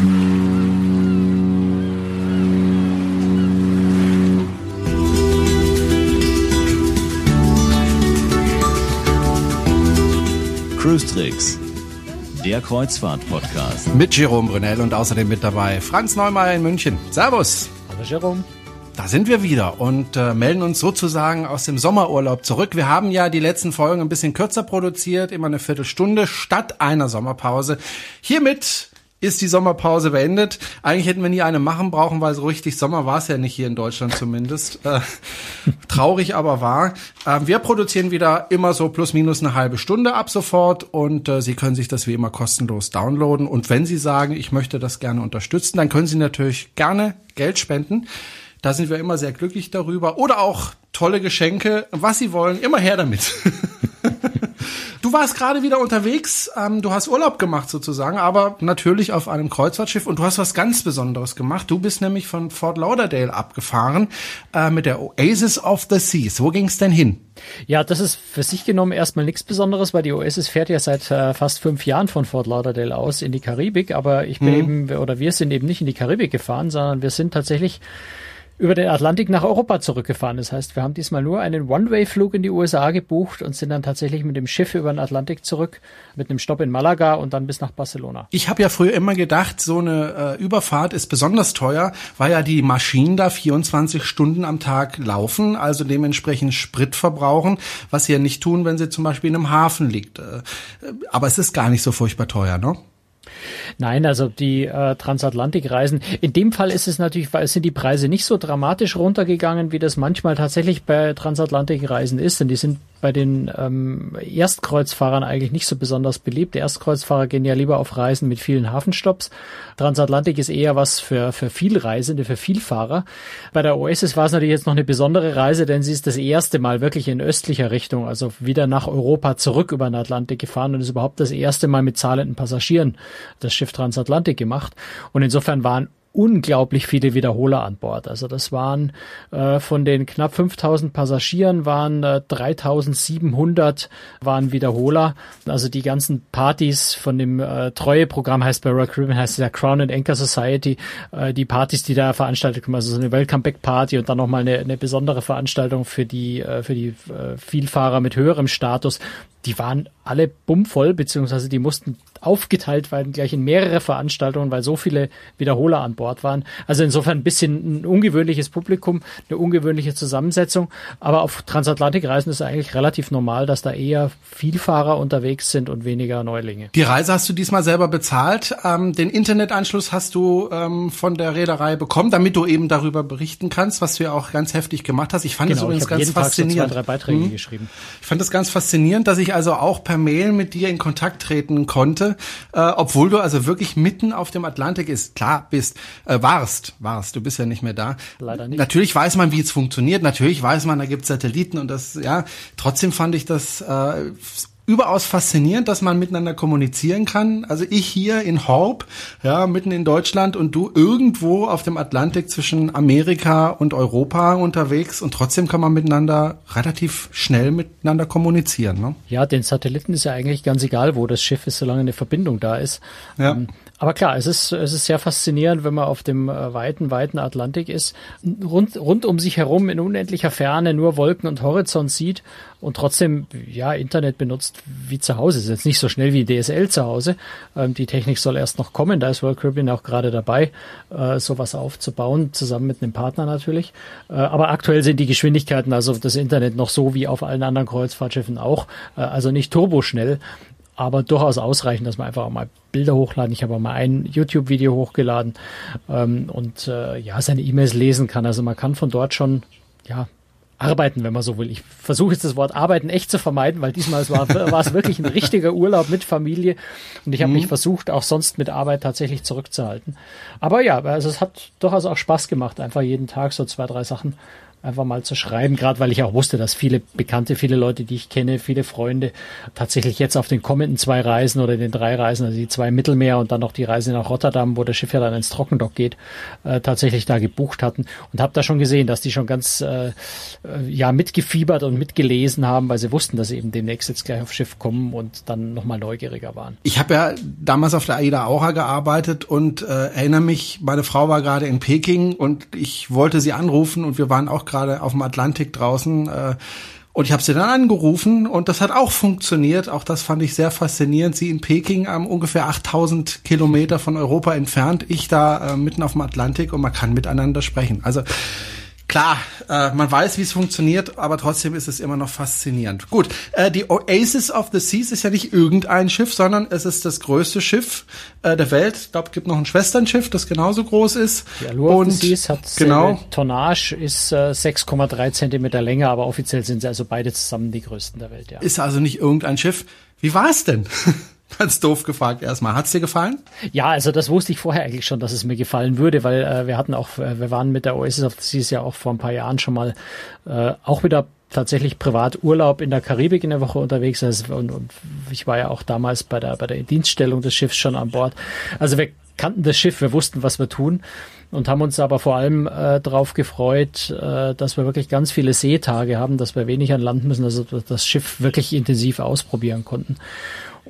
Cruise Tricks, der Kreuzfahrt-Podcast. Mit Jerome Brunel und außerdem mit dabei Franz Neumeier in München. Servus. Hallo Jerome. Da sind wir wieder und äh, melden uns sozusagen aus dem Sommerurlaub zurück. Wir haben ja die letzten Folgen ein bisschen kürzer produziert, immer eine Viertelstunde statt einer Sommerpause. Hiermit ist die Sommerpause beendet. Eigentlich hätten wir nie eine machen brauchen, weil so richtig Sommer war es ja nicht hier in Deutschland zumindest. Äh, traurig aber wahr. Äh, wir produzieren wieder immer so plus minus eine halbe Stunde ab sofort und äh, Sie können sich das wie immer kostenlos downloaden. Und wenn Sie sagen, ich möchte das gerne unterstützen, dann können Sie natürlich gerne Geld spenden. Da sind wir immer sehr glücklich darüber. Oder auch tolle Geschenke, was Sie wollen, immer her damit. Du warst gerade wieder unterwegs, ähm, du hast Urlaub gemacht sozusagen, aber natürlich auf einem Kreuzfahrtschiff und du hast was ganz Besonderes gemacht. Du bist nämlich von Fort Lauderdale abgefahren äh, mit der Oasis of the Seas. Wo ging es denn hin? Ja, das ist für sich genommen erstmal nichts Besonderes, weil die Oasis fährt ja seit äh, fast fünf Jahren von Fort Lauderdale aus in die Karibik, aber ich bin mhm. eben, oder wir sind eben nicht in die Karibik gefahren, sondern wir sind tatsächlich über den Atlantik nach Europa zurückgefahren. Das heißt, wir haben diesmal nur einen One-Way-Flug in die USA gebucht und sind dann tatsächlich mit dem Schiff über den Atlantik zurück, mit einem Stopp in Malaga und dann bis nach Barcelona. Ich habe ja früher immer gedacht, so eine äh, Überfahrt ist besonders teuer, weil ja die Maschinen da 24 Stunden am Tag laufen, also dementsprechend Sprit verbrauchen, was sie ja nicht tun, wenn sie zum Beispiel in einem Hafen liegt. Äh, aber es ist gar nicht so furchtbar teuer, ne? Nein, also die äh, Transatlantikreisen, in dem Fall ist es natürlich, weil sind die Preise nicht so dramatisch runtergegangen, wie das manchmal tatsächlich bei Transatlantikreisen ist, denn die sind bei den ähm, Erstkreuzfahrern eigentlich nicht so besonders beliebt. Erstkreuzfahrer gehen ja lieber auf Reisen mit vielen Hafenstopps. Transatlantik ist eher was für, für Vielreisende, für Vielfahrer. Bei der Oasis war es natürlich jetzt noch eine besondere Reise, denn sie ist das erste Mal wirklich in östlicher Richtung, also wieder nach Europa zurück über den Atlantik gefahren und ist überhaupt das erste Mal mit zahlenden Passagieren das Schiff Transatlantik gemacht. Und insofern waren unglaublich viele Wiederholer an Bord. Also das waren äh, von den knapp 5000 Passagieren waren äh, 3700 waren Wiederholer. Also die ganzen Partys von dem äh, Treueprogramm heißt bei Royal Caribbean heißt ja Crown and Anchor Society. Äh, die Partys, die da veranstaltet kommen, also so eine Welcome Back Party und dann nochmal eine, eine besondere Veranstaltung für die äh, für die äh, Vielfahrer mit höherem Status. Die waren alle bummvoll, beziehungsweise die mussten aufgeteilt werden, gleich in mehrere Veranstaltungen, weil so viele Wiederholer an Bord waren. Also insofern ein bisschen ein ungewöhnliches Publikum, eine ungewöhnliche Zusammensetzung. Aber auf Transatlantikreisen ist es eigentlich relativ normal, dass da eher Vielfahrer unterwegs sind und weniger Neulinge. Die Reise hast du diesmal selber bezahlt. Ähm, den Internetanschluss hast du ähm, von der Reederei bekommen, damit du eben darüber berichten kannst, was du ja auch ganz heftig gemacht hast. Ich fand genau, das übrigens ganz faszinierend. Tag so zwei, drei Beiträge hm. geschrieben. Ich fand das ganz faszinierend, dass ich also auch per Mail mit dir in Kontakt treten konnte, äh, obwohl du also wirklich mitten auf dem Atlantik ist, klar bist, äh, warst, warst, du bist ja nicht mehr da. Leider nicht. Natürlich weiß man, wie es funktioniert, natürlich weiß man, da gibt Satelliten und das, ja, trotzdem fand ich das äh, überaus faszinierend, dass man miteinander kommunizieren kann. Also ich hier in Horb, ja, mitten in Deutschland und du irgendwo auf dem Atlantik zwischen Amerika und Europa unterwegs und trotzdem kann man miteinander relativ schnell miteinander kommunizieren. Ne? Ja, den Satelliten ist ja eigentlich ganz egal, wo das Schiff ist, solange eine Verbindung da ist. Ja. Ähm, aber klar, es ist, es ist sehr faszinierend, wenn man auf dem äh, weiten, weiten Atlantik ist, rund, rund um sich herum in unendlicher Ferne nur Wolken und Horizont sieht und trotzdem, ja, Internet benutzt wie zu Hause. Ist jetzt nicht so schnell wie DSL zu Hause. Ähm, die Technik soll erst noch kommen. Da ist World Caribbean auch gerade dabei, äh, sowas aufzubauen, zusammen mit einem Partner natürlich. Äh, aber aktuell sind die Geschwindigkeiten, also das Internet noch so wie auf allen anderen Kreuzfahrtschiffen auch, äh, also nicht turboschnell aber durchaus ausreichend, dass man einfach auch mal Bilder hochladen. Ich habe auch mal ein YouTube-Video hochgeladen ähm, und äh, ja, seine E-Mails lesen kann. Also man kann von dort schon ja arbeiten, wenn man so will. Ich versuche jetzt das Wort arbeiten echt zu vermeiden, weil diesmal war, war es wirklich ein richtiger Urlaub mit Familie und ich habe mhm. mich versucht, auch sonst mit Arbeit tatsächlich zurückzuhalten. Aber ja, also es hat durchaus auch Spaß gemacht, einfach jeden Tag so zwei, drei Sachen einfach mal zu schreiben, gerade weil ich auch wusste, dass viele Bekannte, viele Leute, die ich kenne, viele Freunde tatsächlich jetzt auf den kommenden zwei Reisen oder den drei Reisen, also die zwei Mittelmeer und dann noch die Reise nach Rotterdam, wo das Schiff ja dann ins Trockendock geht, äh, tatsächlich da gebucht hatten und habe da schon gesehen, dass die schon ganz äh, äh, ja mitgefiebert und mitgelesen haben, weil sie wussten, dass sie eben demnächst jetzt gleich aufs Schiff kommen und dann nochmal neugieriger waren. Ich habe ja damals auf der AIDA Aura gearbeitet und äh, erinnere mich, meine Frau war gerade in Peking und ich wollte sie anrufen und wir waren auch gerade auf dem Atlantik draußen. Äh, und ich habe sie dann angerufen und das hat auch funktioniert. Auch das fand ich sehr faszinierend. Sie in Peking am ungefähr 8000 Kilometer von Europa entfernt, ich da äh, mitten auf dem Atlantik und man kann miteinander sprechen. Also Klar, äh, man weiß, wie es funktioniert, aber trotzdem ist es immer noch faszinierend. Gut, äh, die Oasis of the Seas ist ja nicht irgendein Schiff, sondern es ist das größte Schiff äh, der Welt. Ich glaube, es gibt noch ein Schwesternschiff, das genauso groß ist. Die Allure Und, of the Seas hat genau. Tonnage, ist äh, 6,3 Zentimeter länger, aber offiziell sind sie also beide zusammen die größten der Welt. Ja. Ist also nicht irgendein Schiff. Wie war es denn? Ganz doof gefragt erstmal. Hat's dir gefallen? Ja, also das wusste ich vorher eigentlich schon, dass es mir gefallen würde, weil äh, wir hatten auch, äh, wir waren mit der Oasis of the Seas ja auch vor ein paar Jahren schon mal äh, auch wieder tatsächlich Privaturlaub in der Karibik in der Woche unterwegs. Also, und, und ich war ja auch damals bei der, bei der Dienststellung des Schiffs schon an Bord. Also wir kannten das Schiff, wir wussten, was wir tun und haben uns aber vor allem äh, darauf gefreut, äh, dass wir wirklich ganz viele Seetage haben, dass wir wenig an Land müssen, also das Schiff wirklich intensiv ausprobieren konnten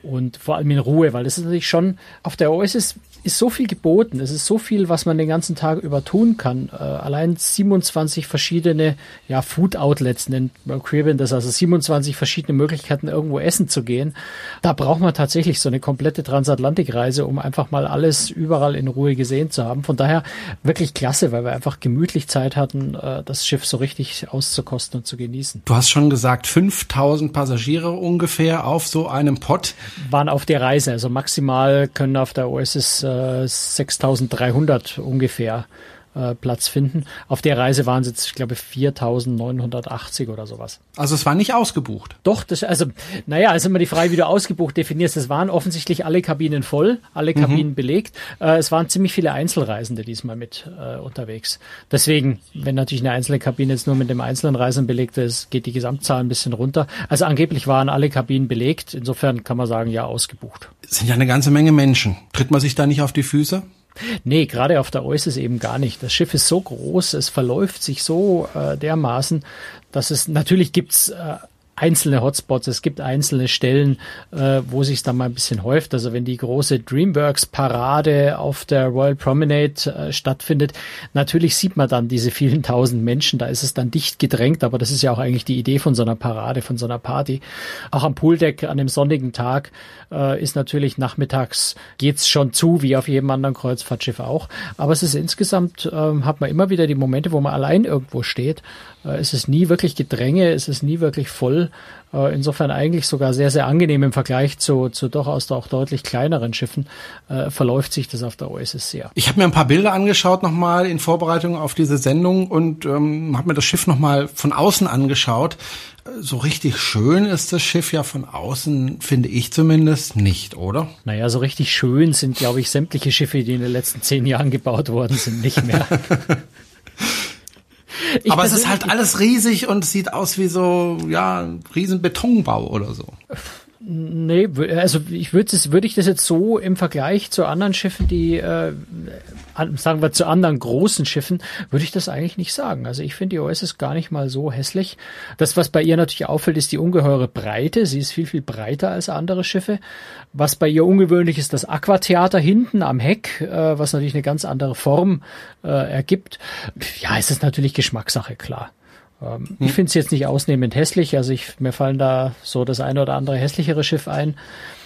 und vor allem in Ruhe, weil das ist natürlich schon auf der OS ist so viel geboten, es ist so viel, was man den ganzen Tag über tun kann. Äh, allein 27 verschiedene ja, Food Outlets nennt Caribbean das, also 27 verschiedene Möglichkeiten, irgendwo essen zu gehen. Da braucht man tatsächlich so eine komplette Transatlantikreise, um einfach mal alles überall in Ruhe gesehen zu haben. Von daher wirklich klasse, weil wir einfach gemütlich Zeit hatten, äh, das Schiff so richtig auszukosten und zu genießen. Du hast schon gesagt, 5000 Passagiere ungefähr auf so einem Pott. Waren auf der Reise, also maximal können auf der OSS 6300 ungefähr äh, Platz finden. Auf der Reise waren es jetzt, ich glaube, 4980 oder sowas. Also es war nicht ausgebucht. Doch, das, also, naja, also immer die Frage, wie du ausgebucht definierst. Es waren offensichtlich alle Kabinen voll, alle mhm. Kabinen mhm. belegt. Äh, es waren ziemlich viele Einzelreisende diesmal mit äh, unterwegs. Deswegen, wenn natürlich eine einzelne Kabine jetzt nur mit dem einzelnen Reisenden belegt ist, geht die Gesamtzahl ein bisschen runter. Also angeblich waren alle Kabinen belegt. Insofern kann man sagen, ja, ausgebucht. Es sind ja eine ganze Menge Menschen. Tritt man sich da nicht auf die Füße? Nee, gerade auf der Eus eben gar nicht. Das Schiff ist so groß, es verläuft sich so äh, dermaßen, dass es natürlich gibt's äh, einzelne Hotspots, es gibt einzelne Stellen, äh, wo sich dann mal ein bisschen häuft. Also wenn die große Dreamworks-Parade auf der Royal Promenade äh, stattfindet, natürlich sieht man dann diese vielen tausend Menschen, da ist es dann dicht gedrängt, aber das ist ja auch eigentlich die Idee von so einer Parade, von so einer Party. Auch am Pooldeck an einem sonnigen Tag äh, ist natürlich nachmittags geht's schon zu, wie auf jedem anderen Kreuzfahrtschiff auch. Aber es ist insgesamt, äh, hat man immer wieder die Momente, wo man allein irgendwo steht. Äh, es ist nie wirklich Gedränge, es ist nie wirklich voll äh, insofern eigentlich sogar sehr, sehr angenehm im Vergleich zu, zu durchaus auch deutlich kleineren Schiffen, äh, verläuft sich das auf der OSS sehr. Ich habe mir ein paar Bilder angeschaut nochmal in Vorbereitung auf diese Sendung und ähm, habe mir das Schiff nochmal von außen angeschaut. So richtig schön ist das Schiff ja von außen, finde ich zumindest, nicht, oder? Naja, so richtig schön sind, glaube ich, sämtliche Schiffe, die in den letzten zehn Jahren gebaut worden sind, nicht mehr. Ich Aber es ist halt alles riesig und sieht aus wie so, ja, riesen Betonbau oder so. Nee, also ich würde es, würde ich das jetzt so im Vergleich zu anderen Schiffen, die äh, sagen wir zu anderen großen Schiffen, würde ich das eigentlich nicht sagen. Also ich finde die ist gar nicht mal so hässlich. Das, was bei ihr natürlich auffällt, ist die ungeheure Breite. Sie ist viel, viel breiter als andere Schiffe. Was bei ihr ungewöhnlich ist, das Aquatheater hinten am Heck, äh, was natürlich eine ganz andere Form äh, ergibt. Ja, es ist natürlich Geschmackssache, klar. Ähm, hm. Ich finde es jetzt nicht ausnehmend hässlich. Also ich, mir fallen da so das eine oder andere hässlichere Schiff ein.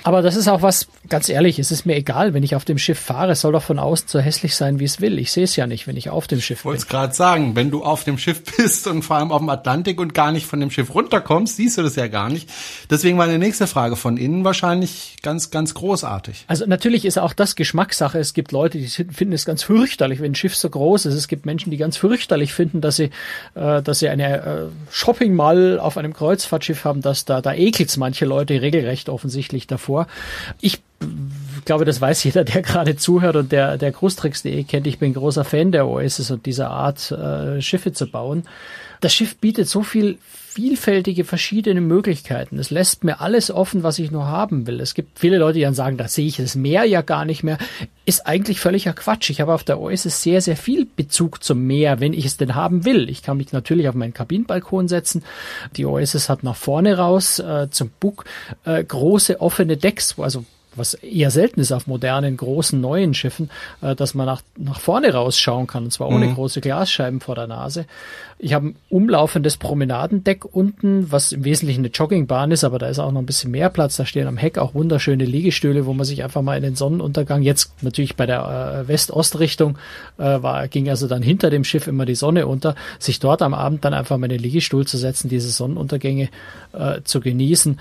Aber das ist auch was, ganz ehrlich, es ist mir egal, wenn ich auf dem Schiff fahre, es soll doch von außen so hässlich sein, wie es will. Ich sehe es ja nicht, wenn ich auf dem Schiff bin. Ich wollte es gerade sagen, wenn du auf dem Schiff bist und vor allem auf dem Atlantik und gar nicht von dem Schiff runterkommst, siehst du das ja gar nicht. Deswegen war die nächste Frage von innen wahrscheinlich ganz, ganz großartig. Also natürlich ist auch das Geschmackssache. Es gibt Leute, die finden es ganz fürchterlich, wenn ein Schiff so groß ist. Es gibt Menschen, die ganz fürchterlich finden, dass sie, äh, dass sie eine äh, Shopping Mall auf einem Kreuzfahrtschiff haben, dass da, da ekelt's manche Leute regelrecht offensichtlich davor vor. Ich ich glaube, das weiß jeder, der gerade zuhört und der, der Großtricks.de kennt. Ich bin großer Fan der Oasis und dieser Art, äh, Schiffe zu bauen. Das Schiff bietet so viel vielfältige verschiedene Möglichkeiten. Es lässt mir alles offen, was ich nur haben will. Es gibt viele Leute, die dann sagen, da sehe ich das Meer ja gar nicht mehr. Ist eigentlich völliger Quatsch. Ich habe auf der Oasis sehr, sehr viel Bezug zum Meer, wenn ich es denn haben will. Ich kann mich natürlich auf meinen Kabinenbalkon setzen. Die Oasis hat nach vorne raus äh, zum Bug äh, große offene Decks, also was eher selten ist auf modernen, großen, neuen Schiffen, äh, dass man nach, nach vorne rausschauen kann, und zwar ohne mhm. große Glasscheiben vor der Nase. Ich habe ein umlaufendes Promenadendeck unten, was im Wesentlichen eine Joggingbahn ist, aber da ist auch noch ein bisschen mehr Platz. Da stehen am Heck auch wunderschöne Liegestühle, wo man sich einfach mal in den Sonnenuntergang, jetzt natürlich bei der äh, West-Ost-Richtung, äh, war, ging also dann hinter dem Schiff immer die Sonne unter, sich dort am Abend dann einfach mal in den Liegestuhl zu setzen, diese Sonnenuntergänge äh, zu genießen,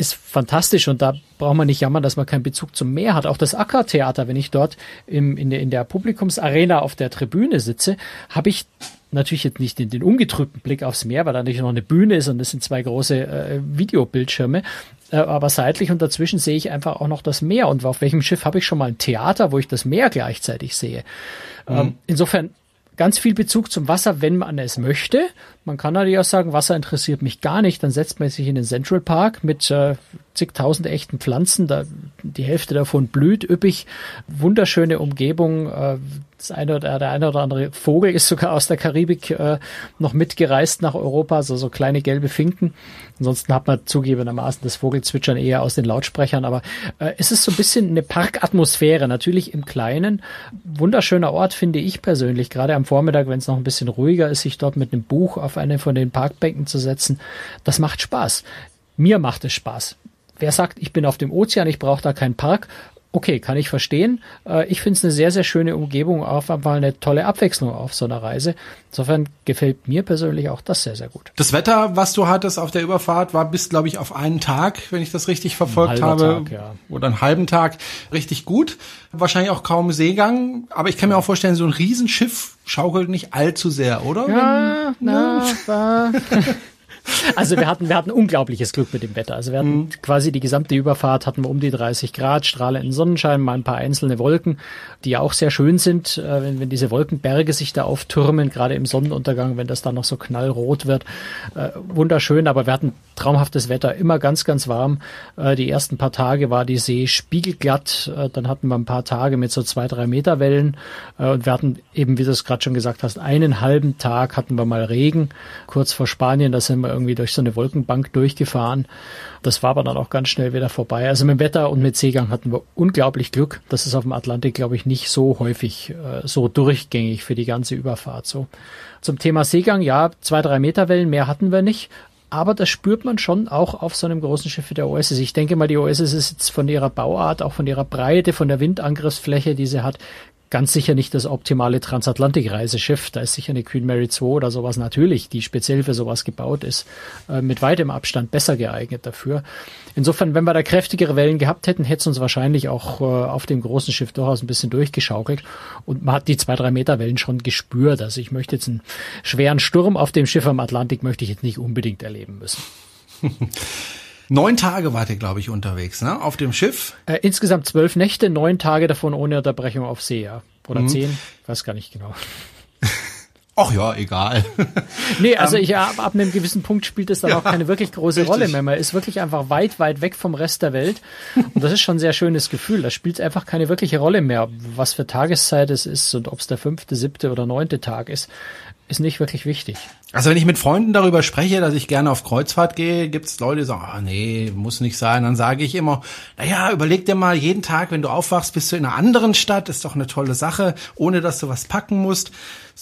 ist fantastisch und da braucht man nicht jammern, dass man keinen Bezug zum Meer hat. Auch das Ackertheater, wenn ich dort im, in, der, in der Publikumsarena auf der Tribüne sitze, habe ich natürlich jetzt nicht den, den ungetrübten Blick aufs Meer, weil da natürlich noch eine Bühne ist und es sind zwei große äh, Videobildschirme. Äh, aber seitlich und dazwischen sehe ich einfach auch noch das Meer. Und auf welchem Schiff habe ich schon mal ein Theater, wo ich das Meer gleichzeitig sehe? Mhm. Ähm, insofern ganz viel Bezug zum Wasser, wenn man es möchte. Man kann natürlich auch sagen, Wasser interessiert mich gar nicht. Dann setzt man sich in den Central Park mit äh, zigtausend echten Pflanzen. Da, die Hälfte davon blüht üppig. Wunderschöne Umgebung. Äh, das eine oder der eine oder andere Vogel ist sogar aus der Karibik äh, noch mitgereist nach Europa, also so kleine gelbe Finken. Ansonsten hat man zugegebenermaßen das Vogelzwitschern eher aus den Lautsprechern, aber äh, es ist so ein bisschen eine Parkatmosphäre, natürlich im Kleinen. Wunderschöner Ort finde ich persönlich, gerade am Vormittag, wenn es noch ein bisschen ruhiger ist, sich dort mit einem Buch auf eine von den Parkbänken zu setzen. Das macht Spaß. Mir macht es Spaß. Wer sagt, ich bin auf dem Ozean, ich brauche da keinen Park, Okay, kann ich verstehen. Äh, ich finde es eine sehr, sehr schöne Umgebung, auch mal eine tolle Abwechslung auf so einer Reise. Insofern gefällt mir persönlich auch das sehr, sehr gut. Das Wetter, was du hattest auf der Überfahrt, war bis, glaube ich, auf einen Tag, wenn ich das richtig verfolgt habe. Tag, ja. Oder einen halben Tag richtig gut. Wahrscheinlich auch kaum Seegang. Aber ich kann mir auch vorstellen, so ein Riesenschiff schaukelt nicht allzu sehr, oder? Ja, na, war Also wir hatten, wir hatten unglaubliches Glück mit dem Wetter. Also wir hatten mhm. quasi die gesamte Überfahrt hatten wir um die 30 Grad, strahlenden Sonnenschein, mal ein paar einzelne Wolken, die ja auch sehr schön sind, äh, wenn, wenn diese Wolkenberge sich da auftürmen, gerade im Sonnenuntergang, wenn das dann noch so knallrot wird. Äh, wunderschön, aber wir hatten traumhaftes Wetter, immer ganz, ganz warm. Äh, die ersten paar Tage war die See spiegelglatt, dann hatten wir ein paar Tage mit so zwei, drei Meter Wellen und wir hatten eben, wie du es gerade schon gesagt hast, einen halben Tag hatten wir mal Regen, kurz vor Spanien, da sind wir irgendwie durch so eine Wolkenbank durchgefahren. Das war aber dann auch ganz schnell wieder vorbei. Also mit Wetter und mit Seegang hatten wir unglaublich Glück. Das ist auf dem Atlantik, glaube ich, nicht so häufig äh, so durchgängig für die ganze Überfahrt so. Zum Thema Seegang, ja, zwei, drei Meter Wellen, mehr hatten wir nicht. Aber das spürt man schon auch auf so einem großen Schiff wie der OSS. Ich denke mal, die OSS ist jetzt von ihrer Bauart, auch von ihrer Breite, von der Windangriffsfläche, die sie hat, ganz sicher nicht das optimale Transatlantikreiseschiff. Da ist sicher eine Queen Mary 2 oder sowas natürlich, die speziell für sowas gebaut ist, äh, mit weitem Abstand besser geeignet dafür. Insofern, wenn wir da kräftigere Wellen gehabt hätten, hätte es uns wahrscheinlich auch äh, auf dem großen Schiff durchaus ein bisschen durchgeschaukelt. Und man hat die zwei, drei Meter Wellen schon gespürt. Also ich möchte jetzt einen schweren Sturm auf dem Schiff am Atlantik möchte ich jetzt nicht unbedingt erleben müssen. Neun Tage wart ihr, glaube ich, unterwegs, ne? Auf dem Schiff? Äh, insgesamt zwölf Nächte, neun Tage davon ohne Unterbrechung auf See, ja. Oder mhm. zehn, weiß gar nicht genau. Ach ja, egal. nee, also ähm. ich, ab, ab einem gewissen Punkt spielt es dann ja, auch keine wirklich große richtig. Rolle mehr. Man ist wirklich einfach weit, weit weg vom Rest der Welt. Und das ist schon ein sehr schönes Gefühl. Da spielt einfach keine wirkliche Rolle mehr, was für Tageszeit es ist und ob es der fünfte, siebte oder neunte Tag ist ist nicht wirklich wichtig. Also wenn ich mit Freunden darüber spreche, dass ich gerne auf Kreuzfahrt gehe, gibt es Leute, die sagen, ah, nee, muss nicht sein. Dann sage ich immer, naja, überleg dir mal, jeden Tag, wenn du aufwachst, bist du in einer anderen Stadt, ist doch eine tolle Sache, ohne dass du was packen musst.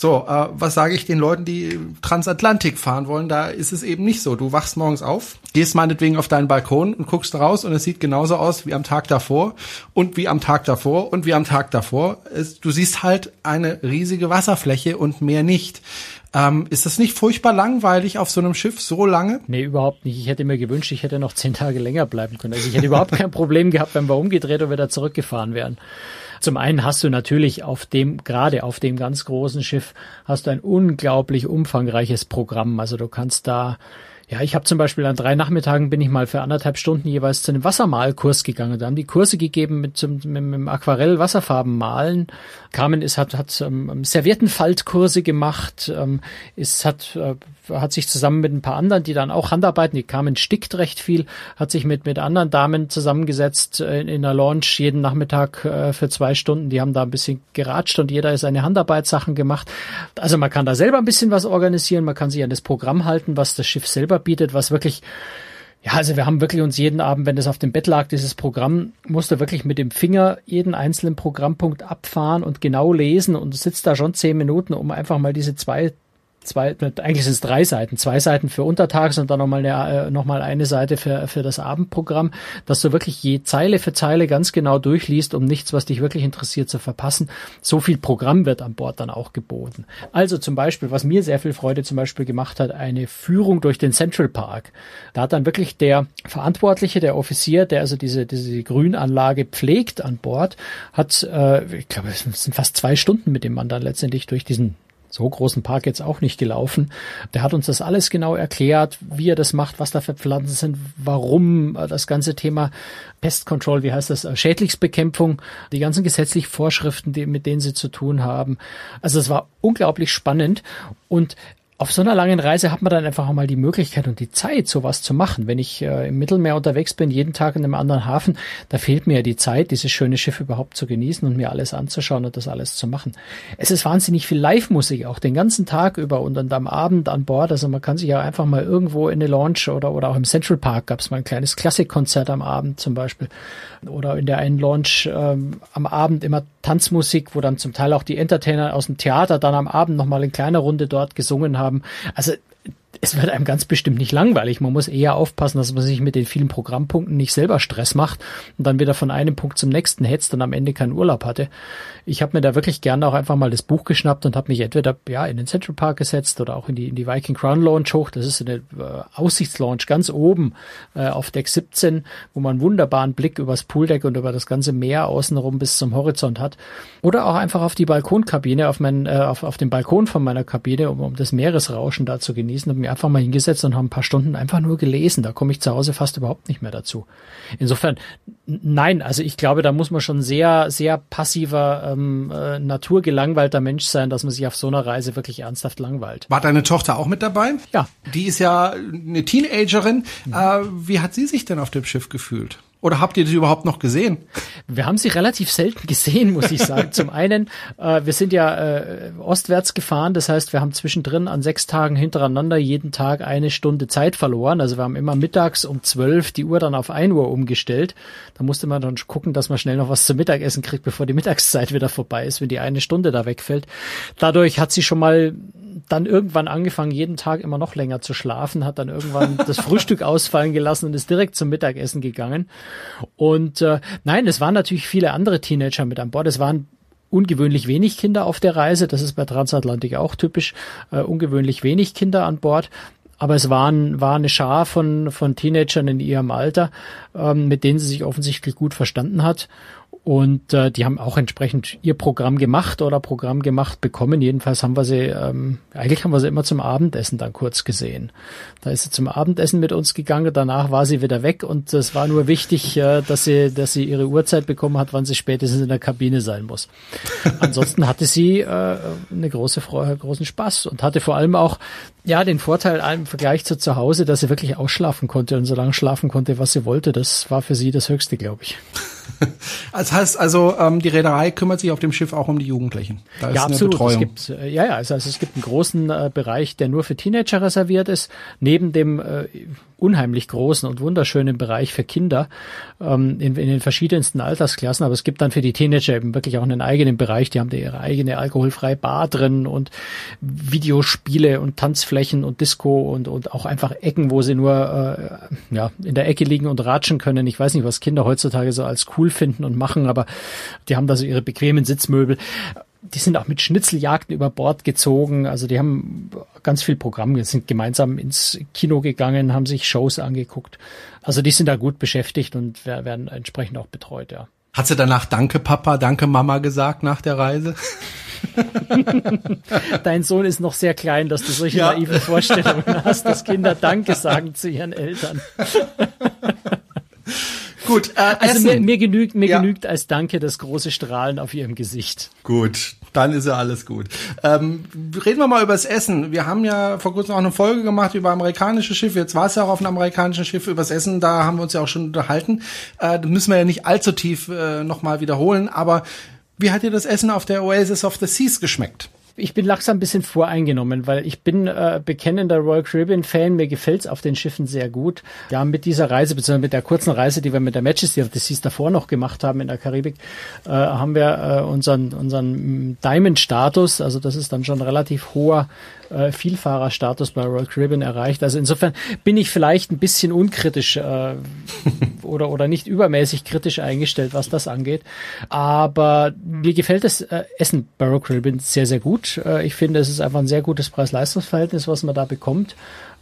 So, äh, was sage ich den Leuten, die Transatlantik fahren wollen? Da ist es eben nicht so. Du wachst morgens auf, gehst meinetwegen auf deinen Balkon und guckst raus und es sieht genauso aus wie am Tag davor und wie am Tag davor und wie am Tag davor. Es, du siehst halt eine riesige Wasserfläche und mehr nicht. Ähm, ist das nicht furchtbar langweilig auf so einem Schiff so lange? Nee, überhaupt nicht. Ich hätte mir gewünscht, ich hätte noch zehn Tage länger bleiben können. Also ich hätte überhaupt kein Problem gehabt, wenn wir umgedreht und wieder zurückgefahren wären. Zum einen hast du natürlich auf dem, gerade auf dem ganz großen Schiff, hast du ein unglaublich umfangreiches Programm. Also du kannst da Ja, ich habe zum Beispiel an drei Nachmittagen bin ich mal für anderthalb Stunden jeweils zu einem Wassermalkurs gegangen. Da haben die Kurse gegeben mit, mit, mit dem Aquarell Wasserfarben malen. Carmen ist hat hat ähm, Serviettenfaltkurse gemacht, ähm, ist hat äh, hat sich zusammen mit ein paar anderen, die dann auch Handarbeiten, die Carmen stickt recht viel, hat sich mit mit anderen Damen zusammengesetzt äh, in, in der Launch jeden Nachmittag äh, für zwei Stunden. Die haben da ein bisschen geratscht und jeder ist seine Handarbeitssachen gemacht. Also man kann da selber ein bisschen was organisieren, man kann sich an das Programm halten, was das Schiff selber bietet, was wirklich ja, also wir haben wirklich uns jeden Abend, wenn das auf dem Bett lag, dieses Programm, musste wirklich mit dem Finger jeden einzelnen Programmpunkt abfahren und genau lesen und sitzt da schon zehn Minuten, um einfach mal diese zwei zwei, eigentlich sind es drei Seiten, zwei Seiten für untertags und dann nochmal eine, äh, noch eine Seite für, für das Abendprogramm, dass du wirklich je Zeile für Zeile ganz genau durchliest, um nichts, was dich wirklich interessiert, zu verpassen. So viel Programm wird an Bord dann auch geboten. Also zum Beispiel, was mir sehr viel Freude zum Beispiel gemacht hat, eine Führung durch den Central Park. Da hat dann wirklich der Verantwortliche, der Offizier, der also diese, diese Grünanlage pflegt an Bord, hat, äh, ich glaube, es sind fast zwei Stunden mit dem Mann dann letztendlich durch diesen so großen Park jetzt auch nicht gelaufen. Der hat uns das alles genau erklärt, wie er das macht, was da für Pflanzen sind, warum äh, das ganze Thema Pest Control, wie heißt das, äh, Schädlingsbekämpfung, die ganzen gesetzlichen Vorschriften, die, mit denen sie zu tun haben. Also es war unglaublich spannend und auf so einer langen Reise hat man dann einfach mal die Möglichkeit und die Zeit, sowas zu machen. Wenn ich äh, im Mittelmeer unterwegs bin, jeden Tag in einem anderen Hafen, da fehlt mir ja die Zeit, dieses schöne Schiff überhaupt zu genießen und mir alles anzuschauen und das alles zu machen. Es ist wahnsinnig viel Live-Musik, auch den ganzen Tag über und dann am Abend an Bord. Also man kann sich ja einfach mal irgendwo in eine Launch oder, oder auch im Central Park gab es mal ein kleines Klassikkonzert am Abend zum Beispiel. Oder in der einen Launch ähm, am Abend immer Tanzmusik, wo dann zum Teil auch die Entertainer aus dem Theater dann am Abend nochmal in kleiner Runde dort gesungen haben. Also es wird einem ganz bestimmt nicht langweilig. Man muss eher aufpassen, dass man sich mit den vielen Programmpunkten nicht selber Stress macht und dann wieder von einem Punkt zum nächsten hetzt und am Ende keinen Urlaub hatte. Ich habe mir da wirklich gerne auch einfach mal das Buch geschnappt und habe mich entweder ja in den Central Park gesetzt oder auch in die in die Viking Crown Launch hoch. Das ist eine äh, Aussichtslaunch ganz oben äh, auf Deck 17, wo man wunderbaren Blick übers Pooldeck und über das ganze Meer außenrum bis zum Horizont hat. Oder auch einfach auf die Balkonkabine, auf, mein, äh, auf, auf den Balkon von meiner Kabine, um, um das Meeresrauschen da zu genießen und mir einfach mal hingesetzt und habe ein paar Stunden einfach nur gelesen. Da komme ich zu Hause fast überhaupt nicht mehr dazu. Insofern, nein, also ich glaube, da muss man schon sehr, sehr passiver, ähm, äh, naturgelangweilter Mensch sein, dass man sich auf so einer Reise wirklich ernsthaft langweilt. War deine Tochter auch mit dabei? Ja. Die ist ja eine Teenagerin. Mhm. Äh, wie hat sie sich denn auf dem Schiff gefühlt? Oder habt ihr sie überhaupt noch gesehen? Wir haben sie relativ selten gesehen, muss ich sagen. Zum einen, äh, wir sind ja äh, ostwärts gefahren, das heißt, wir haben zwischendrin an sechs Tagen hintereinander jeden Tag eine Stunde Zeit verloren. Also wir haben immer mittags um zwölf die Uhr dann auf ein Uhr umgestellt. Da musste man dann gucken, dass man schnell noch was zum Mittagessen kriegt, bevor die Mittagszeit wieder vorbei ist, wenn die eine Stunde da wegfällt. Dadurch hat sie schon mal dann irgendwann angefangen, jeden Tag immer noch länger zu schlafen, hat dann irgendwann das Frühstück ausfallen gelassen und ist direkt zum Mittagessen gegangen. Und äh, nein, es waren natürlich viele andere Teenager mit an Bord. Es waren ungewöhnlich wenig Kinder auf der Reise. Das ist bei Transatlantik auch typisch. Äh, ungewöhnlich wenig Kinder an Bord. Aber es waren, war eine Schar von, von Teenagern in ihrem Alter, ähm, mit denen sie sich offensichtlich gut verstanden hat. Und äh, die haben auch entsprechend ihr Programm gemacht oder Programm gemacht bekommen. Jedenfalls haben wir sie, ähm, eigentlich haben wir sie immer zum Abendessen dann kurz gesehen. Da ist sie zum Abendessen mit uns gegangen, danach war sie wieder weg und es war nur wichtig, äh, dass sie, dass sie ihre Uhrzeit bekommen hat, wann sie spätestens in der Kabine sein muss. Ansonsten hatte sie äh, eine große Freude, großen Spaß und hatte vor allem auch ja den Vorteil im Vergleich zu zu Hause, dass sie wirklich ausschlafen konnte und so lange schlafen konnte, was sie wollte. Das war für sie das Höchste, glaube ich. Das heißt also, ähm, die Reederei kümmert sich auf dem Schiff auch um die Jugendlichen. Da ist ja, absolut. Es gibt, äh, ja, ja, also, also es gibt einen großen äh, Bereich, der nur für Teenager reserviert ist, neben dem äh, unheimlich großen und wunderschönen Bereich für Kinder ähm, in, in den verschiedensten Altersklassen. Aber es gibt dann für die Teenager eben wirklich auch einen eigenen Bereich. Die haben da ihre eigene alkoholfreie Bar drin und Videospiele und Tanzflächen und Disco und, und auch einfach Ecken, wo sie nur äh, ja, in der Ecke liegen und ratschen können. Ich weiß nicht, was Kinder heutzutage so als cool finden und machen, aber die haben da so ihre bequemen Sitzmöbel die sind auch mit Schnitzeljagden über Bord gezogen. Also die haben ganz viel Programm, die sind gemeinsam ins Kino gegangen, haben sich Shows angeguckt. Also die sind da gut beschäftigt und werden entsprechend auch betreut, ja. Hat sie danach Danke Papa, Danke Mama gesagt nach der Reise? Dein Sohn ist noch sehr klein, dass du solche ja. naiven Vorstellungen hast, dass Kinder Danke sagen zu ihren Eltern. Gut, äh, also mir, mir, genügt mir ja. genügt als Danke das große Strahlen auf ihrem Gesicht. Gut, dann ist ja alles gut. Ähm, reden wir mal über das Essen. Wir haben ja vor kurzem auch eine Folge gemacht über amerikanische Schiffe. Jetzt war es ja auch auf einem amerikanischen Schiff über das Essen. Da haben wir uns ja auch schon unterhalten. Äh, müssen wir ja nicht allzu tief äh, nochmal wiederholen. Aber wie hat dir das Essen auf der Oasis of the Seas geschmeckt? Ich bin langsam ein bisschen voreingenommen, weil ich bin äh, bekennender Royal Caribbean Fan. Mir gefällt's auf den Schiffen sehr gut. Ja, mit dieser Reise, beziehungsweise mit der kurzen Reise, die wir mit der Majesty of the Seas davor noch gemacht haben in der Karibik, äh, haben wir äh, unseren, unseren Diamond-Status, also das ist dann schon relativ hoher äh, Vielfahrerstatus bei Royal Caribbean erreicht. Also insofern bin ich vielleicht ein bisschen unkritisch äh, oder, oder nicht übermäßig kritisch eingestellt, was das angeht. Aber mir gefällt das äh, Essen bei Royal Caribbean sehr, sehr gut. Äh, ich finde, es ist einfach ein sehr gutes Preis-Leistungs-Verhältnis, was man da bekommt.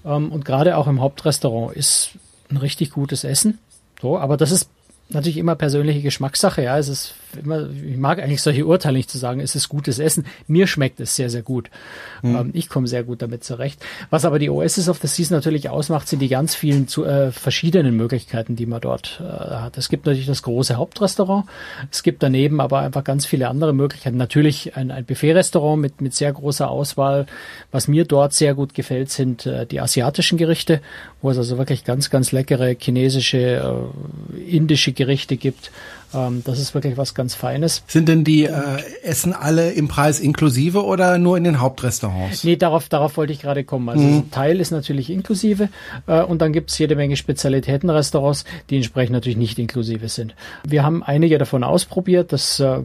Ähm, und gerade auch im Hauptrestaurant ist ein richtig gutes Essen. So, aber das ist natürlich immer persönliche Geschmackssache. Ja, es ist immer, ich mag eigentlich solche Urteile nicht zu sagen, es ist gutes Essen. Mir schmeckt es sehr, sehr gut. Mhm. Ähm, ich komme sehr gut damit zurecht. Was aber die Oasis of the Seas natürlich ausmacht, sind die ganz vielen zu, äh, verschiedenen Möglichkeiten, die man dort äh, hat. Es gibt natürlich das große Hauptrestaurant. Es gibt daneben aber einfach ganz viele andere Möglichkeiten. Natürlich ein, ein Buffet-Restaurant mit, mit sehr großer Auswahl. Was mir dort sehr gut gefällt, sind äh, die asiatischen Gerichte, wo es also wirklich ganz, ganz leckere chinesische, äh, indische Gerichte gibt. Ähm, das ist wirklich was ganz Feines. Sind denn die äh, Essen alle im Preis inklusive oder nur in den Hauptrestaurants? Nee, darauf, darauf wollte ich gerade kommen. Also mhm. Teil ist natürlich inklusive äh, und dann gibt es jede Menge Spezialitätenrestaurants, die entsprechend natürlich nicht inklusive sind. Wir haben einige davon ausprobiert. Das äh,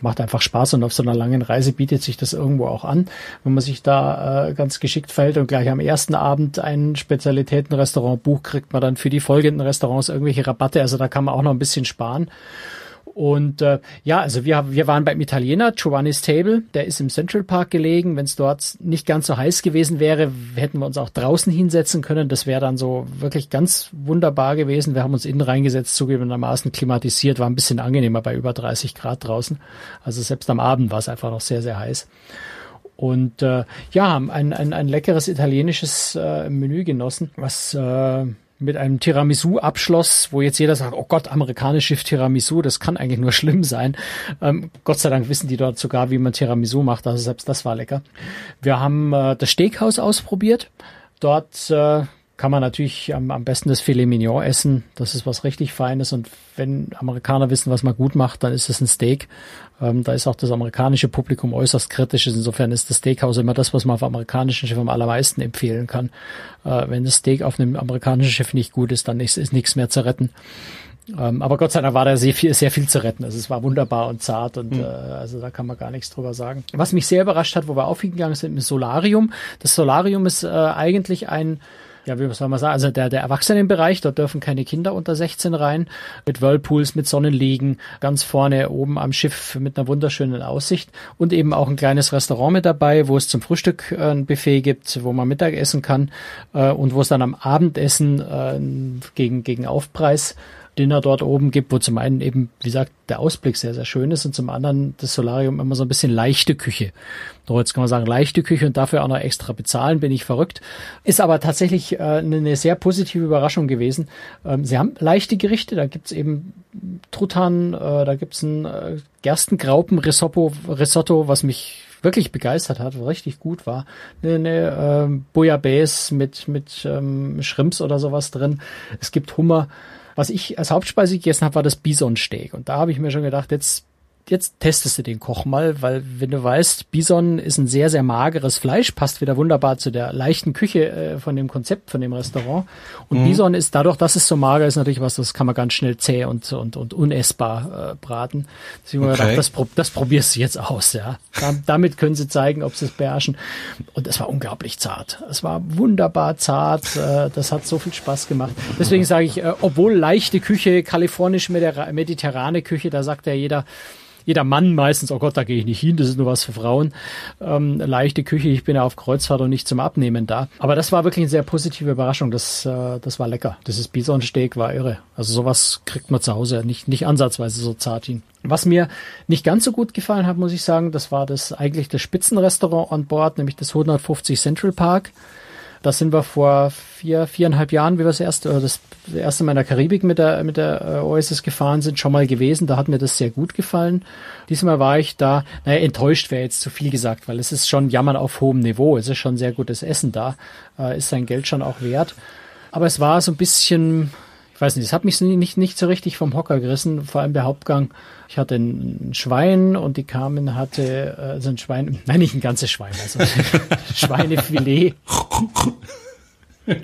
macht einfach Spaß und auf so einer langen Reise bietet sich das irgendwo auch an, wenn man sich da äh, ganz geschickt fällt und gleich am ersten Abend ein Spezialitätenrestaurant bucht, kriegt man dann für die folgenden Restaurants irgendwelche Rabatte. Also da kann man auch noch ein bisschen sparen. Und äh, ja, also wir, wir waren beim Italiener, Giovanni's Table, der ist im Central Park gelegen. Wenn es dort nicht ganz so heiß gewesen wäre, hätten wir uns auch draußen hinsetzen können. Das wäre dann so wirklich ganz wunderbar gewesen. Wir haben uns innen reingesetzt, zugegebenermaßen klimatisiert, war ein bisschen angenehmer bei über 30 Grad draußen. Also selbst am Abend war es einfach noch sehr, sehr heiß. Und äh, ja, ein, ein, ein leckeres italienisches äh, Menü genossen, was äh, mit einem Tiramisu abschloss, wo jetzt jeder sagt, oh Gott, amerikanisches Tiramisu, das kann eigentlich nur schlimm sein. Ähm, Gott sei Dank wissen die dort sogar, wie man Tiramisu macht, also selbst das war lecker. Wir haben äh, das Steakhouse ausprobiert. Dort äh, kann man natürlich am, am besten das Filet Mignon essen. Das ist was richtig Feines. Und wenn Amerikaner wissen, was man gut macht, dann ist es ein Steak. Ähm, da ist auch das amerikanische Publikum äußerst kritisch. Insofern ist das Steakhouse immer das, was man auf amerikanischen Schiffen am allermeisten empfehlen kann. Äh, wenn das Steak auf einem amerikanischen Schiff nicht gut ist, dann ist, ist nichts mehr zu retten. Ähm, aber Gott sei Dank war da sehr viel, sehr viel zu retten. Also es war wunderbar und zart und mhm. äh, also da kann man gar nichts drüber sagen. Was mich sehr überrascht hat, wo wir aufgegangen sind, ist Solarium. Das Solarium ist äh, eigentlich ein ja, wie soll man sagen, also der, der Erwachsenenbereich, dort dürfen keine Kinder unter 16 rein, mit Whirlpools, mit Sonnenliegen, ganz vorne oben am Schiff mit einer wunderschönen Aussicht. Und eben auch ein kleines Restaurant mit dabei, wo es zum Frühstück äh, ein Buffet gibt, wo man Mittag essen kann äh, und wo es dann am Abendessen äh, gegen, gegen Aufpreis Dinner dort oben gibt, wo zum einen eben, wie gesagt, der Ausblick sehr, sehr schön ist und zum anderen das Solarium immer so ein bisschen leichte Küche. So, jetzt kann man sagen, leichte Küche und dafür auch noch extra bezahlen, bin ich verrückt. Ist aber tatsächlich äh, eine sehr positive Überraschung gewesen. Ähm, sie haben leichte Gerichte, da gibt's eben Truthahn, äh, da gibt's ein äh, Gerstengraupen-Risotto, Risotto, was mich wirklich begeistert hat, richtig gut war. Eine, eine ähm, Bouillabaisse mit, mit ähm, Shrimps oder sowas drin. Es gibt Hummer. Was ich als Hauptspeise gegessen habe, war das Bisonsteak. Und da habe ich mir schon gedacht, jetzt jetzt testest du den Koch mal, weil wenn du weißt, Bison ist ein sehr, sehr mageres Fleisch, passt wieder wunderbar zu der leichten Küche äh, von dem Konzept von dem Restaurant. Und mhm. Bison ist dadurch, dass es so mager ist, natürlich was, das kann man ganz schnell zäh und, und, und unessbar äh, braten. Deswegen okay. gedacht, das, das probierst du jetzt aus, ja. damit können sie zeigen, ob sie es beherrschen. Und es war unglaublich zart. Es war wunderbar zart. Äh, das hat so viel Spaß gemacht. Deswegen sage ich, äh, obwohl leichte Küche, kalifornisch mediterrane Küche, da sagt ja jeder, jeder Mann meistens, oh Gott, da gehe ich nicht hin, das ist nur was für Frauen. Ähm, leichte Küche, ich bin ja auf Kreuzfahrt und nicht zum Abnehmen da. Aber das war wirklich eine sehr positive Überraschung. Das, äh, das war lecker. Dieses Bisonsteak war irre. Also sowas kriegt man zu Hause nicht, nicht ansatzweise so zart hin. Was mir nicht ganz so gut gefallen hat, muss ich sagen, das war das eigentlich das Spitzenrestaurant an Bord, nämlich das 150 Central Park. Da sind wir vor vier, viereinhalb Jahren, wie wir das erste, oder das erste Mal in der Karibik mit der, mit der äh, Oasis gefahren sind, schon mal gewesen. Da hat mir das sehr gut gefallen. Diesmal war ich da, naja, enttäuscht wäre jetzt zu viel gesagt, weil es ist schon Jammern auf hohem Niveau. Es ist schon sehr gutes Essen da, äh, ist sein Geld schon auch wert. Aber es war so ein bisschen, ich weiß nicht, es hat mich nicht, nicht so richtig vom Hocker gerissen, vor allem der Hauptgang. Ich hatte ein Schwein und die Carmen hatte äh, also ein Schwein, nein, nicht ein ganzes Schwein, also Schweinefilet.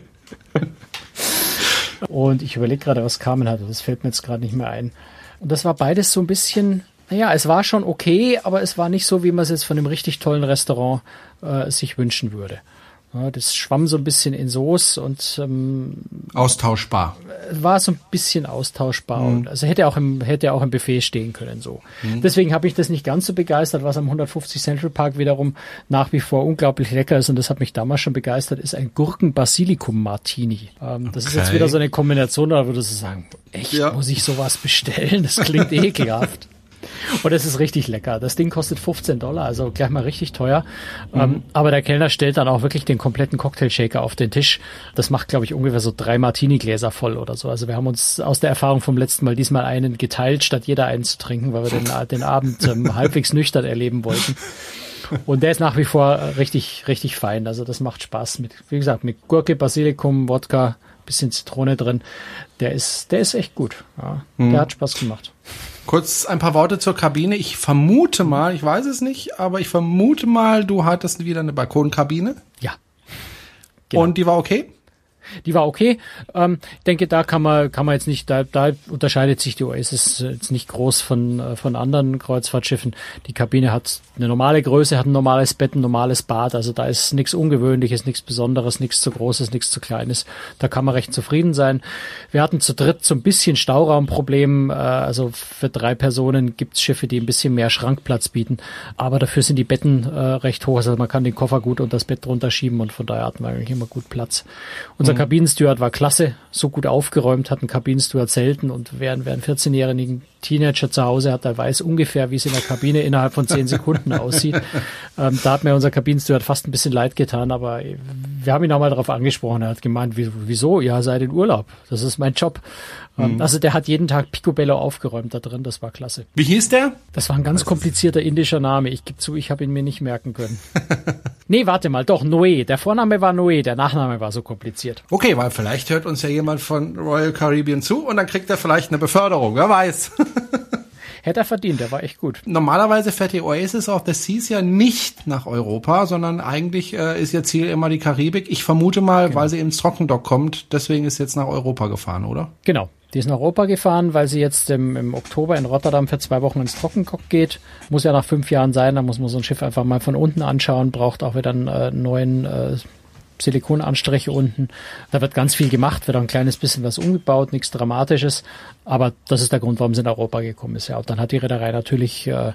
und ich überlege gerade, was Carmen hatte, das fällt mir jetzt gerade nicht mehr ein. Und das war beides so ein bisschen, naja, es war schon okay, aber es war nicht so, wie man es jetzt von einem richtig tollen Restaurant äh, sich wünschen würde. Ja, das schwamm so ein bisschen in Soße und ähm, austauschbar. War so ein bisschen austauschbar. Mhm. Und also hätte auch im hätte auch im Buffet stehen können so. Mhm. Deswegen habe ich das nicht ganz so begeistert. Was am 150 Central Park wiederum nach wie vor unglaublich lecker ist und das hat mich damals schon begeistert, ist ein Gurken Basilikum Martini. Ähm, das okay. ist jetzt wieder so eine Kombination, da würdest du sagen, echt ja. muss ich sowas bestellen? Das klingt ekelhaft. Und es ist richtig lecker. Das Ding kostet 15 Dollar, also gleich mal richtig teuer. Mhm. Ähm, aber der Kellner stellt dann auch wirklich den kompletten Cocktail-Shaker auf den Tisch. Das macht, glaube ich, ungefähr so drei Martini-Gläser voll oder so. Also wir haben uns aus der Erfahrung vom letzten Mal diesmal einen geteilt, statt jeder einen zu trinken, weil wir den, den Abend ähm, halbwegs nüchtern erleben wollten. Und der ist nach wie vor richtig, richtig fein. Also das macht Spaß mit, wie gesagt, mit Gurke, Basilikum, Wodka, bisschen Zitrone drin. Der ist, der ist echt gut. Ja, mhm. Der hat Spaß gemacht. Kurz ein paar Worte zur Kabine. Ich vermute mal, ich weiß es nicht, aber ich vermute mal, du hattest wieder eine Balkonkabine. Ja. Genau. Und die war okay? Die war okay. Ähm, denke, da kann man, kann man jetzt nicht, da, da unterscheidet sich die Oasis jetzt nicht groß von, äh, von anderen Kreuzfahrtschiffen. Die Kabine hat eine normale Größe, hat ein normales Bett, ein normales Bad. Also da ist nichts Ungewöhnliches, nichts Besonderes, nichts zu Großes, nichts zu Kleines. Da kann man recht zufrieden sein. Wir hatten zu dritt so ein bisschen Stauraumproblem. Äh, also für drei Personen gibt's Schiffe, die ein bisschen mehr Schrankplatz bieten. Aber dafür sind die Betten äh, recht hoch. Also man kann den Koffer gut unter das Bett drunter schieben und von daher hatten wir eigentlich immer gut Platz. Unser mhm. Kabinensteward war klasse, so gut aufgeräumt hat ein Kabinensteward selten und wer, wer einen 14-jährigen Teenager zu Hause hat, der weiß ungefähr, wie es in der Kabine innerhalb von 10 Sekunden aussieht. Ähm, da hat mir unser Kabinensteward fast ein bisschen leid getan, aber wir haben ihn auch mal darauf angesprochen. Er hat gemeint, wieso? Ja, seid in Urlaub. Das ist mein Job. Ähm, mhm. Also der hat jeden Tag Picobello aufgeräumt da drin, das war klasse. Wie hieß der? Das war ein ganz komplizierter indischer Name. Ich gebe zu, ich habe ihn mir nicht merken können. nee, warte mal, doch, Noé. Der Vorname war Noé, der Nachname war so kompliziert. Okay, weil vielleicht hört uns ja jemand von Royal Caribbean zu und dann kriegt er vielleicht eine Beförderung, wer weiß. Hätte er verdient, der war echt gut. Normalerweise fährt die Oasis of the Seas ja nicht nach Europa, sondern eigentlich äh, ist ihr Ziel immer die Karibik. Ich vermute mal, genau. weil sie ins Trockendock kommt, deswegen ist jetzt nach Europa gefahren, oder? Genau. Die ist nach Europa gefahren, weil sie jetzt im, im Oktober in Rotterdam für zwei Wochen ins Trockendock geht. Muss ja nach fünf Jahren sein, da muss man so ein Schiff einfach mal von unten anschauen, braucht auch wieder einen äh, neuen äh, Silikonanstriche unten. Da wird ganz viel gemacht, wird auch ein kleines bisschen was umgebaut, nichts Dramatisches. Aber das ist der Grund, warum sie in Europa gekommen ist. Ja, und dann hat die Reederei natürlich äh,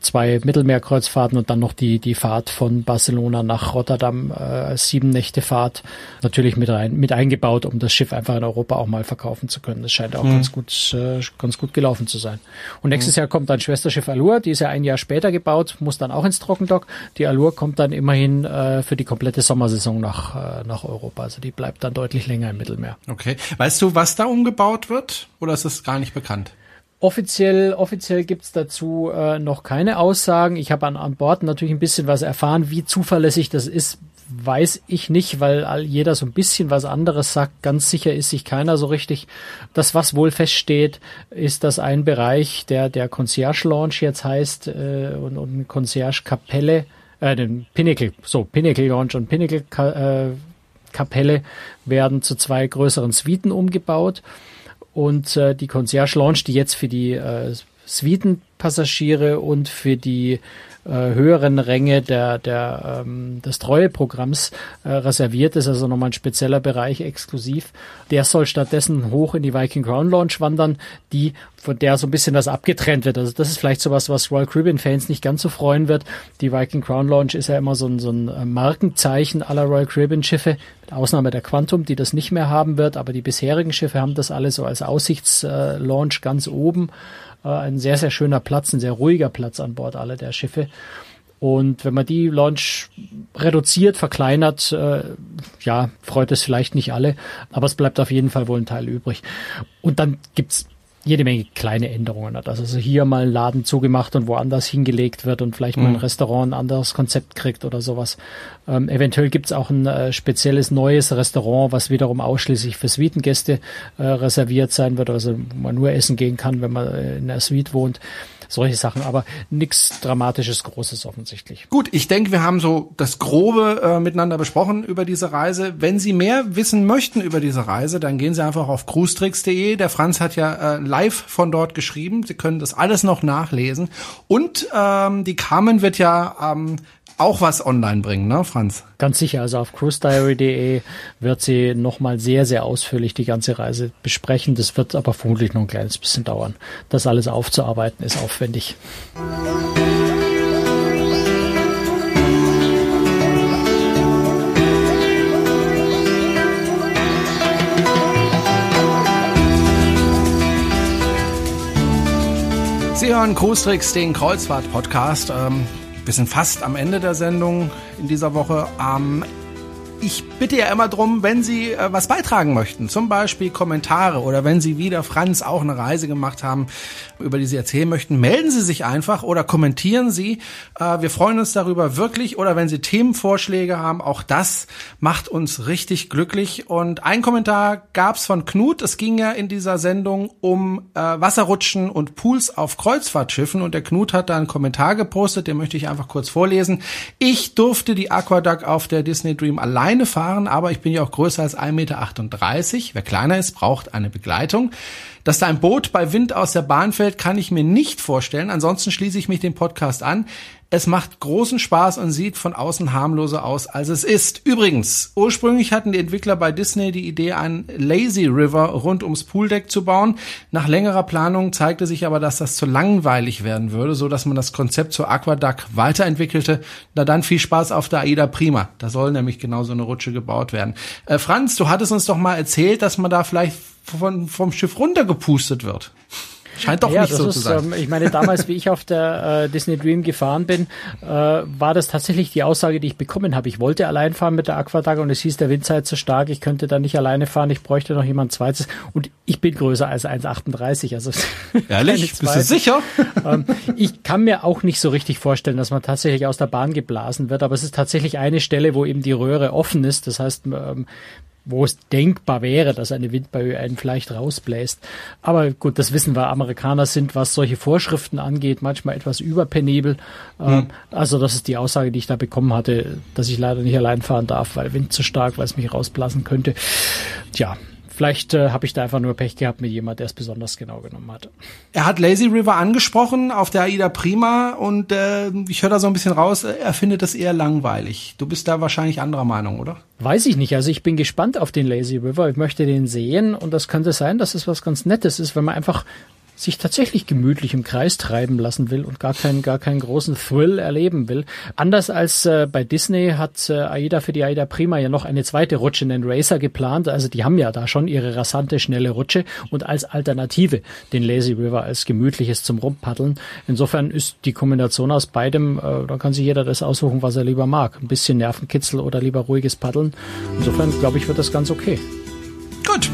zwei Mittelmeerkreuzfahrten und dann noch die, die Fahrt von Barcelona nach Rotterdam, äh, sieben Nächte Fahrt, natürlich mit rein, mit eingebaut, um das Schiff einfach in Europa auch mal verkaufen zu können. Das scheint auch mhm. ganz gut, äh, ganz gut gelaufen zu sein. Und nächstes mhm. Jahr kommt dann Schwesterschiff Allure, die ist ja ein Jahr später gebaut, muss dann auch ins Trockendock. Die Allure kommt dann immerhin äh, für die komplette Sommersaison nach, äh, nach Europa. Also die bleibt dann deutlich länger im Mittelmeer. Okay. Weißt du, was da umgebaut wird? Oder ist das gar nicht bekannt? Offiziell, offiziell gibt's dazu äh, noch keine Aussagen. Ich habe an, an Bord natürlich ein bisschen was erfahren. Wie zuverlässig das ist, weiß ich nicht, weil all, jeder so ein bisschen was anderes sagt. Ganz sicher ist sich keiner so richtig. Das, was wohl feststeht, ist, dass ein Bereich, der der Concierge Launch jetzt heißt äh, und, und Concierge Kapelle, äh, den Pinnacle, so Pinnacle Launch und Pinnacle äh, Kapelle werden zu zwei größeren Suiten umgebaut. Und äh, die Concierge Lounge, die jetzt für die äh, Suitenpassagiere und für die äh, höheren Ränge der, der, ähm, des Treueprogramms äh, reserviert ist, also nochmal ein spezieller Bereich exklusiv. Der soll stattdessen hoch in die Viking Crown Lounge wandern, die von der so ein bisschen das abgetrennt wird. Also das ist vielleicht sowas, was Royal Caribbean-Fans nicht ganz so freuen wird. Die Viking Crown Launch ist ja immer so ein, so ein äh, Markenzeichen aller Royal Caribbean-Schiffe, mit Ausnahme der Quantum, die das nicht mehr haben wird, aber die bisherigen Schiffe haben das alle so als Aussichtslaunch ganz oben. Äh, ein sehr, sehr schöner Platz, ein sehr ruhiger Platz an Bord aller der Schiffe. Und wenn man die Launch reduziert, verkleinert, äh, ja, freut es vielleicht nicht alle, aber es bleibt auf jeden Fall wohl ein Teil übrig. Und dann gibt's jede Menge kleine Änderungen hat. Also hier mal ein Laden zugemacht und woanders hingelegt wird und vielleicht mal ein mhm. Restaurant ein anderes Konzept kriegt oder sowas. Ähm, eventuell gibt's auch ein äh, spezielles neues Restaurant, was wiederum ausschließlich für Suitengäste äh, reserviert sein wird, also wo man nur essen gehen kann, wenn man äh, in einer Suite wohnt solche Sachen, aber nichts Dramatisches, Großes offensichtlich. Gut, ich denke, wir haben so das Grobe äh, miteinander besprochen über diese Reise. Wenn Sie mehr wissen möchten über diese Reise, dann gehen Sie einfach auf cruestricks.de. Der Franz hat ja äh, live von dort geschrieben. Sie können das alles noch nachlesen. Und ähm, die Carmen wird ja ähm, auch was online bringen, ne, Franz? Ganz sicher. Also auf cruisediary.de wird sie nochmal sehr, sehr ausführlich die ganze Reise besprechen. Das wird aber vermutlich noch ein kleines bisschen dauern. Das alles aufzuarbeiten ist aufwendig. Sie hören Cruistricks, den Kreuzfahrt-Podcast. Ähm, wir sind fast am Ende der Sendung in dieser Woche. Ähm, ich bitte ja immer drum, wenn Sie äh, was beitragen möchten, zum Beispiel Kommentare oder wenn Sie wieder Franz auch eine Reise gemacht haben, über die Sie erzählen möchten, melden Sie sich einfach oder kommentieren Sie. Äh, wir freuen uns darüber wirklich oder wenn Sie Themenvorschläge haben, auch das macht uns richtig glücklich. Und ein Kommentar gab's von Knut. Es ging ja in dieser Sendung um äh, Wasserrutschen und Pools auf Kreuzfahrtschiffen und der Knut hat da einen Kommentar gepostet, den möchte ich einfach kurz vorlesen. Ich durfte die Aquaduck auf der Disney Dream allein alleine fahren, aber ich bin ja auch größer als 1,38 Meter. Wer kleiner ist, braucht eine Begleitung. Dass da ein Boot bei Wind aus der Bahn fällt, kann ich mir nicht vorstellen. Ansonsten schließe ich mich dem Podcast an. Es macht großen Spaß und sieht von außen harmloser aus, als es ist. Übrigens, ursprünglich hatten die Entwickler bei Disney die Idee, einen Lazy River rund ums Pooldeck zu bauen. Nach längerer Planung zeigte sich aber, dass das zu langweilig werden würde, so dass man das Konzept zur Aquaduck weiterentwickelte. Na dann viel Spaß auf der Aida Prima. Da soll nämlich genau so eine Rutsche gebaut werden. Äh, Franz, du hattest uns doch mal erzählt, dass man da vielleicht von, vom Schiff runtergepustet wird. Scheint doch ja, nicht so ist, zu sein. Ähm, ich meine, damals, wie ich auf der äh, Disney Dream gefahren bin, äh, war das tatsächlich die Aussage, die ich bekommen habe. Ich wollte allein fahren mit der Aquadag und es hieß, der Wind sei zu stark, ich könnte da nicht alleine fahren, ich bräuchte noch jemand zweites. Und ich bin größer als 1,38. Also Ehrlich? Bist du sicher? ähm, ich kann mir auch nicht so richtig vorstellen, dass man tatsächlich aus der Bahn geblasen wird, aber es ist tatsächlich eine Stelle, wo eben die Röhre offen ist. Das heißt, ähm, wo es denkbar wäre, dass eine Windböe einen vielleicht rausbläst. Aber gut, das wissen wir. Amerikaner sind, was solche Vorschriften angeht, manchmal etwas überpenibel. Hm. Also das ist die Aussage, die ich da bekommen hatte, dass ich leider nicht allein fahren darf, weil Wind zu stark, weil es mich rausblasen könnte. Tja, Vielleicht äh, habe ich da einfach nur Pech gehabt mit jemand, der es besonders genau genommen hat. Er hat Lazy River angesprochen auf der Aida Prima und äh, ich höre da so ein bisschen raus, er findet das eher langweilig. Du bist da wahrscheinlich anderer Meinung, oder? Weiß ich nicht. Also ich bin gespannt auf den Lazy River. Ich möchte den sehen und das könnte sein, dass es was ganz Nettes ist, wenn man einfach sich tatsächlich gemütlich im Kreis treiben lassen will und gar keinen, gar keinen großen Thrill erleben will. Anders als äh, bei Disney hat äh, AIDA für die AIDA Prima ja noch eine zweite Rutsche, in den Racer geplant. Also die haben ja da schon ihre rasante, schnelle Rutsche und als Alternative den Lazy River als gemütliches zum Rumpaddeln. Insofern ist die Kombination aus beidem, äh, da kann sich jeder das aussuchen, was er lieber mag. Ein bisschen Nervenkitzel oder lieber ruhiges Paddeln. Insofern glaube ich, wird das ganz okay. Gut.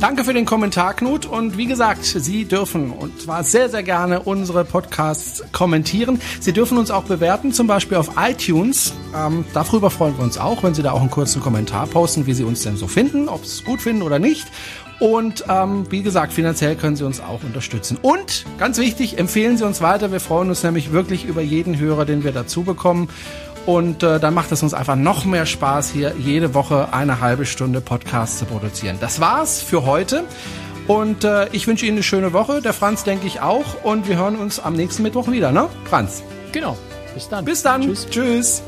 Danke für den Kommentar, Knut. Und wie gesagt, Sie dürfen und zwar sehr, sehr gerne unsere Podcasts kommentieren. Sie dürfen uns auch bewerten, zum Beispiel auf iTunes. Ähm, darüber freuen wir uns auch, wenn Sie da auch einen kurzen Kommentar posten, wie Sie uns denn so finden, ob Sie es gut finden oder nicht. Und ähm, wie gesagt, finanziell können Sie uns auch unterstützen. Und ganz wichtig, empfehlen Sie uns weiter. Wir freuen uns nämlich wirklich über jeden Hörer, den wir dazu bekommen. Und äh, dann macht es uns einfach noch mehr Spaß, hier jede Woche eine halbe Stunde Podcast zu produzieren. Das war's für heute. Und äh, ich wünsche Ihnen eine schöne Woche. Der Franz denke ich auch. Und wir hören uns am nächsten Mittwoch wieder, ne? Franz. Genau. Bis dann. Bis dann. Tschüss. Tschüss.